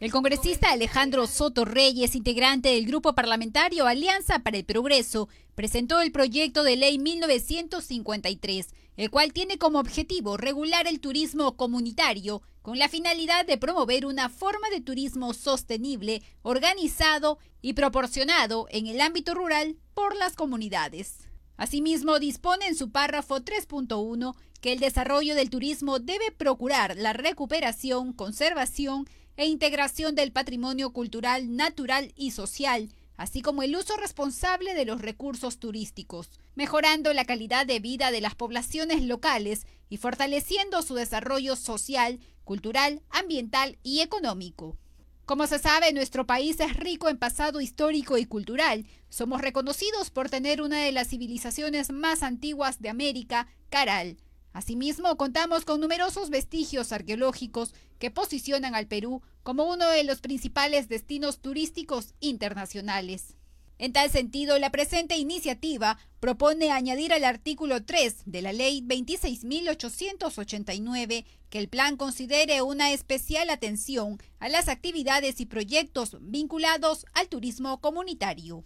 El congresista Alejandro Soto Reyes, integrante del grupo parlamentario Alianza para el Progreso, presentó el proyecto de ley 1953, el cual tiene como objetivo regular el turismo comunitario con la finalidad de promover una forma de turismo sostenible, organizado y proporcionado en el ámbito rural por las comunidades. Asimismo, dispone en su párrafo 3.1 que el desarrollo del turismo debe procurar la recuperación, conservación e integración del patrimonio cultural, natural y social, así como el uso responsable de los recursos turísticos, mejorando la calidad de vida de las poblaciones locales y fortaleciendo su desarrollo social, cultural, ambiental y económico. Como se sabe, nuestro país es rico en pasado histórico y cultural. Somos reconocidos por tener una de las civilizaciones más antiguas de América, Caral. Asimismo, contamos con numerosos vestigios arqueológicos que posicionan al Perú como uno de los principales destinos turísticos internacionales. En tal sentido, la presente iniciativa propone añadir al artículo 3 de la Ley 26.889 que el plan considere una especial atención a las actividades y proyectos vinculados al turismo comunitario.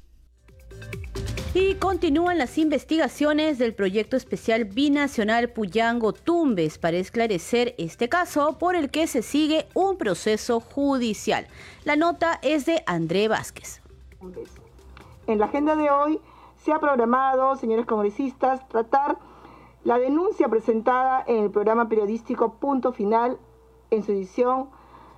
Y continúan las investigaciones del proyecto especial binacional Puyango Tumbes para esclarecer este caso por el que se sigue un proceso judicial. La nota es de André Vázquez. En la agenda de hoy se ha programado, señores congresistas, tratar la denuncia presentada en el programa periodístico Punto Final en su edición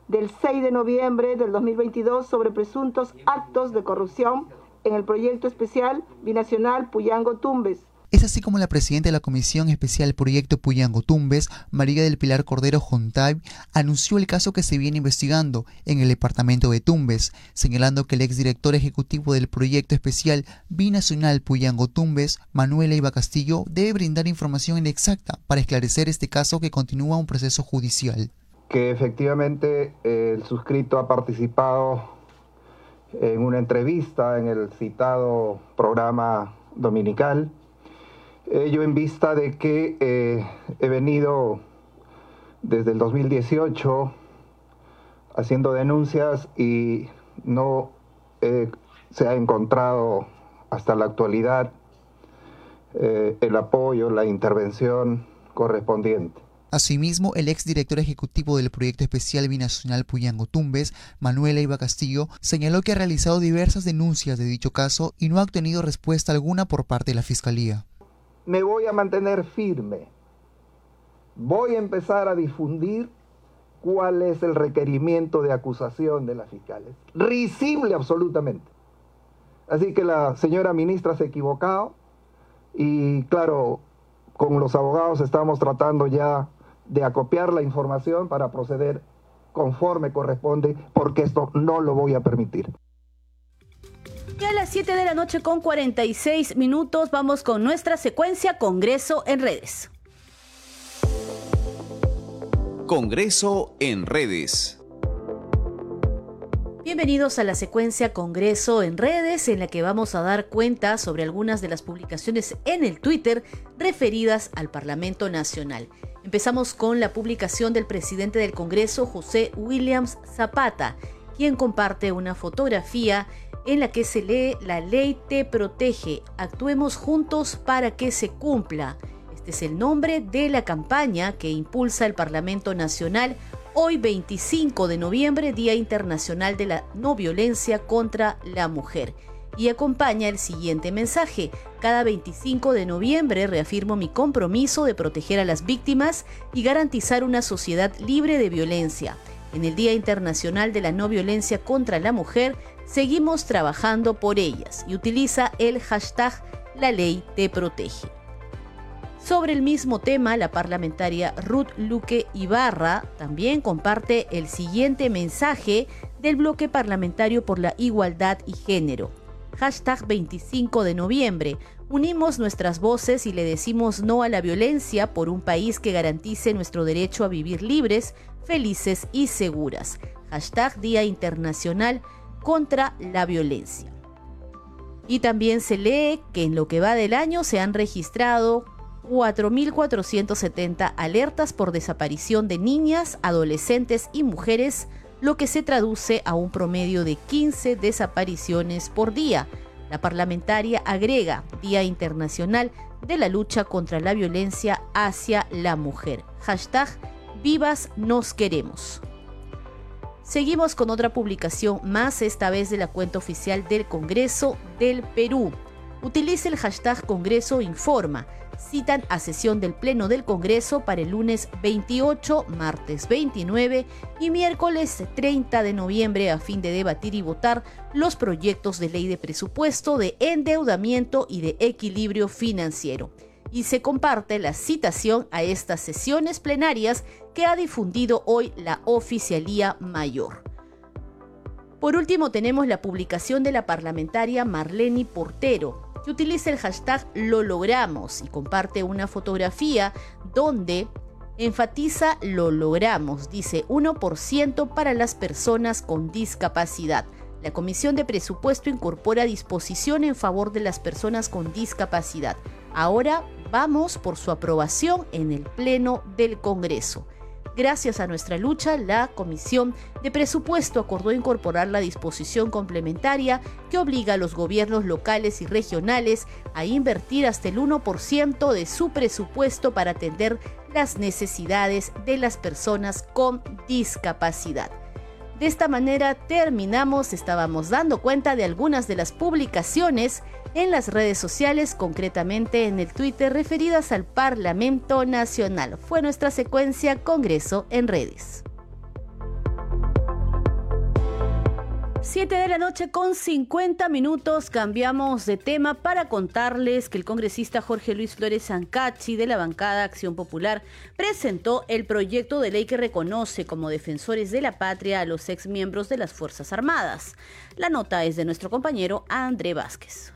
del 6 de noviembre del 2022 sobre presuntos actos de corrupción en el proyecto especial binacional Puyango Tumbes. Es así como la presidenta de la Comisión Especial Proyecto Puyango Tumbes, María del Pilar Cordero Jontay, anunció el caso que se viene investigando en el departamento de Tumbes, señalando que el exdirector ejecutivo del proyecto especial binacional Puyango Tumbes, Manuela Iba Castillo, debe brindar información exacta para esclarecer este caso que continúa un proceso judicial. Que efectivamente el suscrito ha participado en una entrevista en el citado programa dominical. Ello en vista de que eh, he venido desde el 2018 haciendo denuncias y no se ha encontrado hasta la actualidad eh, el apoyo, la intervención correspondiente. Asimismo, el exdirector ejecutivo del proyecto especial binacional Puyango Tumbes, Manuela Iba Castillo, señaló que ha realizado diversas denuncias de dicho caso y no ha obtenido respuesta alguna por parte de la Fiscalía. Me voy a mantener firme. Voy a empezar a difundir cuál es el requerimiento de acusación de las fiscales. Risible absolutamente. Así que la señora ministra se ha equivocado y claro, con los abogados estamos tratando ya de acopiar la información para proceder conforme corresponde, porque esto no lo voy a permitir. Y a las 7 de la noche con 46 minutos vamos con nuestra secuencia Congreso en redes. Congreso en redes. Bienvenidos a la secuencia Congreso en redes en la que vamos a dar cuenta sobre algunas de las publicaciones en el Twitter referidas al Parlamento Nacional. Empezamos con la publicación del presidente del Congreso, José Williams Zapata, quien comparte una fotografía en la que se lee La ley te protege, actuemos juntos para que se cumpla. Este es el nombre de la campaña que impulsa el Parlamento Nacional hoy 25 de noviembre, Día Internacional de la No Violencia contra la Mujer y acompaña el siguiente mensaje. Cada 25 de noviembre reafirmo mi compromiso de proteger a las víctimas y garantizar una sociedad libre de violencia. En el Día Internacional de la No Violencia contra la Mujer, seguimos trabajando por ellas y utiliza el hashtag La Ley Te Protege. Sobre el mismo tema, la parlamentaria Ruth Luque Ibarra también comparte el siguiente mensaje del bloque parlamentario por la igualdad y género hashtag 25 de noviembre. Unimos nuestras voces y le decimos no a la violencia por un país que garantice nuestro derecho a vivir libres, felices y seguras. Hashtag Día Internacional contra la Violencia. Y también se lee que en lo que va del año se han registrado 4.470 alertas por desaparición de niñas, adolescentes y mujeres lo que se traduce a un promedio de 15 desapariciones por día. La parlamentaria agrega Día Internacional de la Lucha contra la Violencia hacia la Mujer. Hashtag Vivas nos queremos. Seguimos con otra publicación más, esta vez de la cuenta oficial del Congreso del Perú. Utilice el hashtag Congreso Informa citan a sesión del Pleno del Congreso para el lunes 28, martes 29 y miércoles 30 de noviembre a fin de debatir y votar los proyectos de ley de presupuesto, de endeudamiento y de equilibrio financiero. Y se comparte la citación a estas sesiones plenarias que ha difundido hoy la Oficialía Mayor. Por último, tenemos la publicación de la parlamentaria Marlene Portero, que utiliza el hashtag lo logramos y comparte una fotografía donde enfatiza lo logramos, dice 1% para las personas con discapacidad. La Comisión de Presupuesto incorpora disposición en favor de las personas con discapacidad. Ahora vamos por su aprobación en el Pleno del Congreso. Gracias a nuestra lucha, la Comisión de Presupuesto acordó incorporar la disposición complementaria que obliga a los gobiernos locales y regionales a invertir hasta el 1% de su presupuesto para atender las necesidades de las personas con discapacidad. De esta manera terminamos, estábamos dando cuenta de algunas de las publicaciones en las redes sociales, concretamente en el Twitter referidas al Parlamento Nacional. Fue nuestra secuencia Congreso en redes. 7 de la noche con 50 minutos cambiamos de tema para contarles que el congresista Jorge Luis Flores Ancachi de la bancada Acción Popular presentó el proyecto de ley que reconoce como defensores de la patria a los exmiembros de las Fuerzas Armadas. La nota es de nuestro compañero André Vázquez.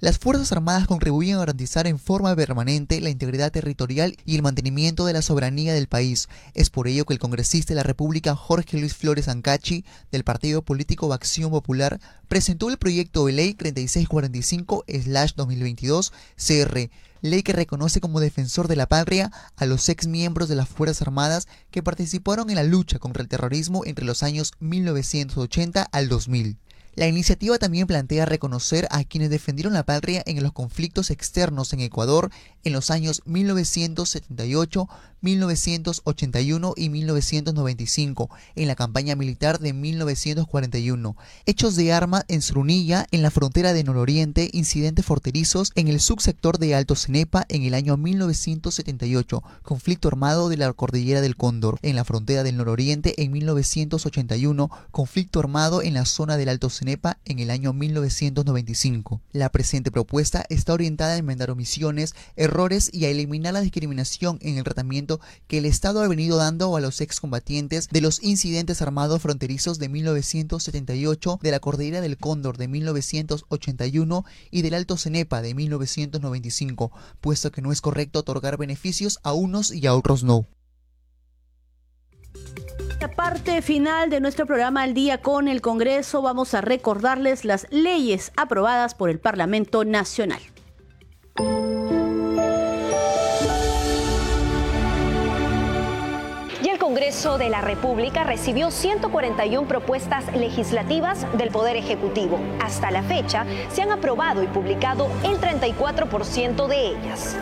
Las Fuerzas Armadas contribuyen a garantizar en forma permanente la integridad territorial y el mantenimiento de la soberanía del país. Es por ello que el congresista de la República Jorge Luis Flores Ancachi, del partido político Acción Popular, presentó el proyecto de ley 3645-2022 CR, ley que reconoce como defensor de la patria a los ex miembros de las Fuerzas Armadas que participaron en la lucha contra el terrorismo entre los años 1980 al 2000. La iniciativa también plantea reconocer a quienes defendieron la patria en los conflictos externos en Ecuador en los años 1978, 1981 y 1995, en la campaña militar de 1941, hechos de arma en Zrunilla, en la frontera de Nororiente, incidentes forterizos en el subsector de Alto Cenepa en el año 1978, conflicto armado de la cordillera del Cóndor, en la frontera del Nororiente en 1981, conflicto armado en la zona del Alto Cenepa en el año 1995. La presente propuesta está orientada a enmendar omisiones, errores y a eliminar la discriminación en el tratamiento que el Estado ha venido dando a los excombatientes de los incidentes armados fronterizos de 1978, de la Cordillera del Cóndor de 1981 y del Alto Cenepa de 1995, puesto que no es correcto otorgar beneficios a unos y a otros no. La parte final de nuestro programa al día con el Congreso vamos a recordarles las leyes aprobadas por el Parlamento Nacional. Congreso de la República recibió 141 propuestas legislativas del Poder Ejecutivo. Hasta la fecha se han aprobado y publicado el 34% de ellas.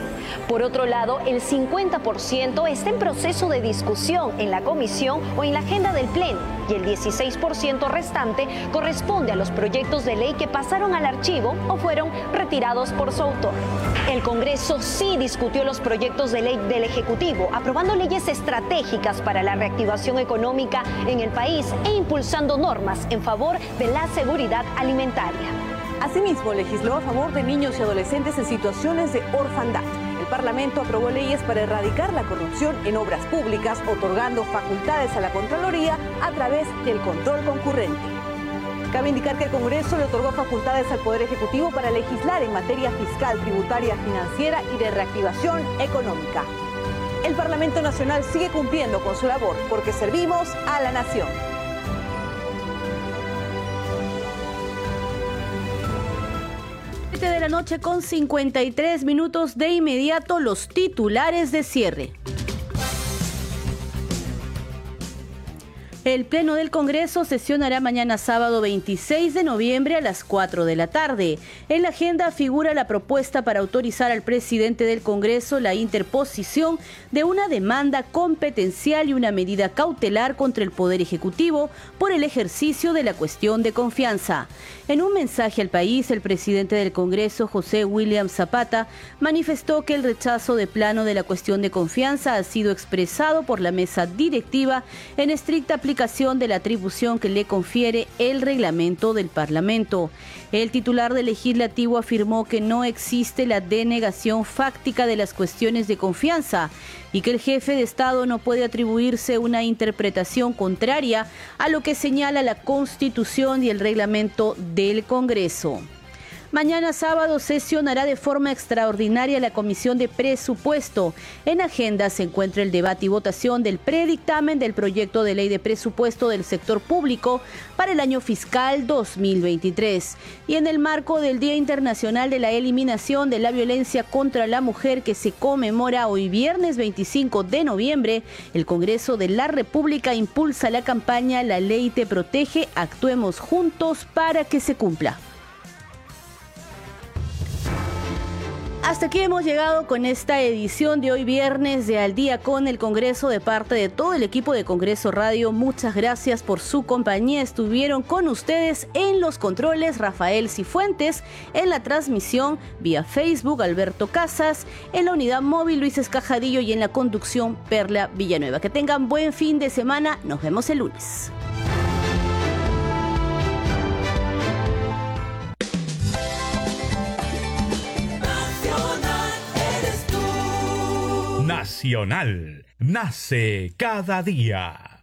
Por otro lado, el 50% está en proceso de discusión en la comisión o en la agenda del Pleno y el 16% restante corresponde a los proyectos de ley que pasaron al archivo o fueron retirados por su autor. El Congreso sí discutió los proyectos de ley del Ejecutivo, aprobando leyes estratégicas para la reactivación económica en el país e impulsando normas en favor de la seguridad alimentaria. Asimismo, legisló a favor de niños y adolescentes en situaciones de orfandad. El Parlamento aprobó leyes para erradicar la corrupción en obras públicas, otorgando facultades a la Contraloría a través del control concurrente. Cabe indicar que el Congreso le otorgó facultades al Poder Ejecutivo para legislar en materia fiscal, tributaria, financiera y de reactivación económica. El Parlamento Nacional sigue cumpliendo con su labor porque servimos a la nación. De la noche con 53 minutos de inmediato los titulares de cierre. El Pleno del Congreso sesionará mañana sábado 26 de noviembre a las 4 de la tarde. En la agenda figura la propuesta para autorizar al presidente del Congreso la interposición de una demanda competencial y una medida cautelar contra el Poder Ejecutivo por el ejercicio de la cuestión de confianza. En un mensaje al país, el presidente del Congreso, José William Zapata, manifestó que el rechazo de plano de la cuestión de confianza ha sido expresado por la mesa directiva en estricta de la atribución que le confiere el reglamento del Parlamento. El titular del legislativo afirmó que no existe la denegación fáctica de las cuestiones de confianza y que el jefe de Estado no puede atribuirse una interpretación contraria a lo que señala la Constitución y el reglamento del Congreso. Mañana sábado sesionará de forma extraordinaria la Comisión de Presupuesto. En agenda se encuentra el debate y votación del predictamen del proyecto de ley de presupuesto del sector público para el año fiscal 2023. Y en el marco del Día Internacional de la Eliminación de la Violencia contra la Mujer que se conmemora hoy viernes 25 de noviembre, el Congreso de la República impulsa la campaña La Ley te protege, actuemos juntos para que se cumpla. Hasta aquí hemos llegado con esta edición de hoy viernes de Al día con el Congreso de parte de todo el equipo de Congreso Radio. Muchas gracias por su compañía. Estuvieron con ustedes en los controles Rafael Cifuentes, en la transmisión vía Facebook Alberto Casas, en la unidad móvil Luis Escajadillo y en la conducción Perla Villanueva. Que tengan buen fin de semana. Nos vemos el lunes. Nacional. Nace cada día.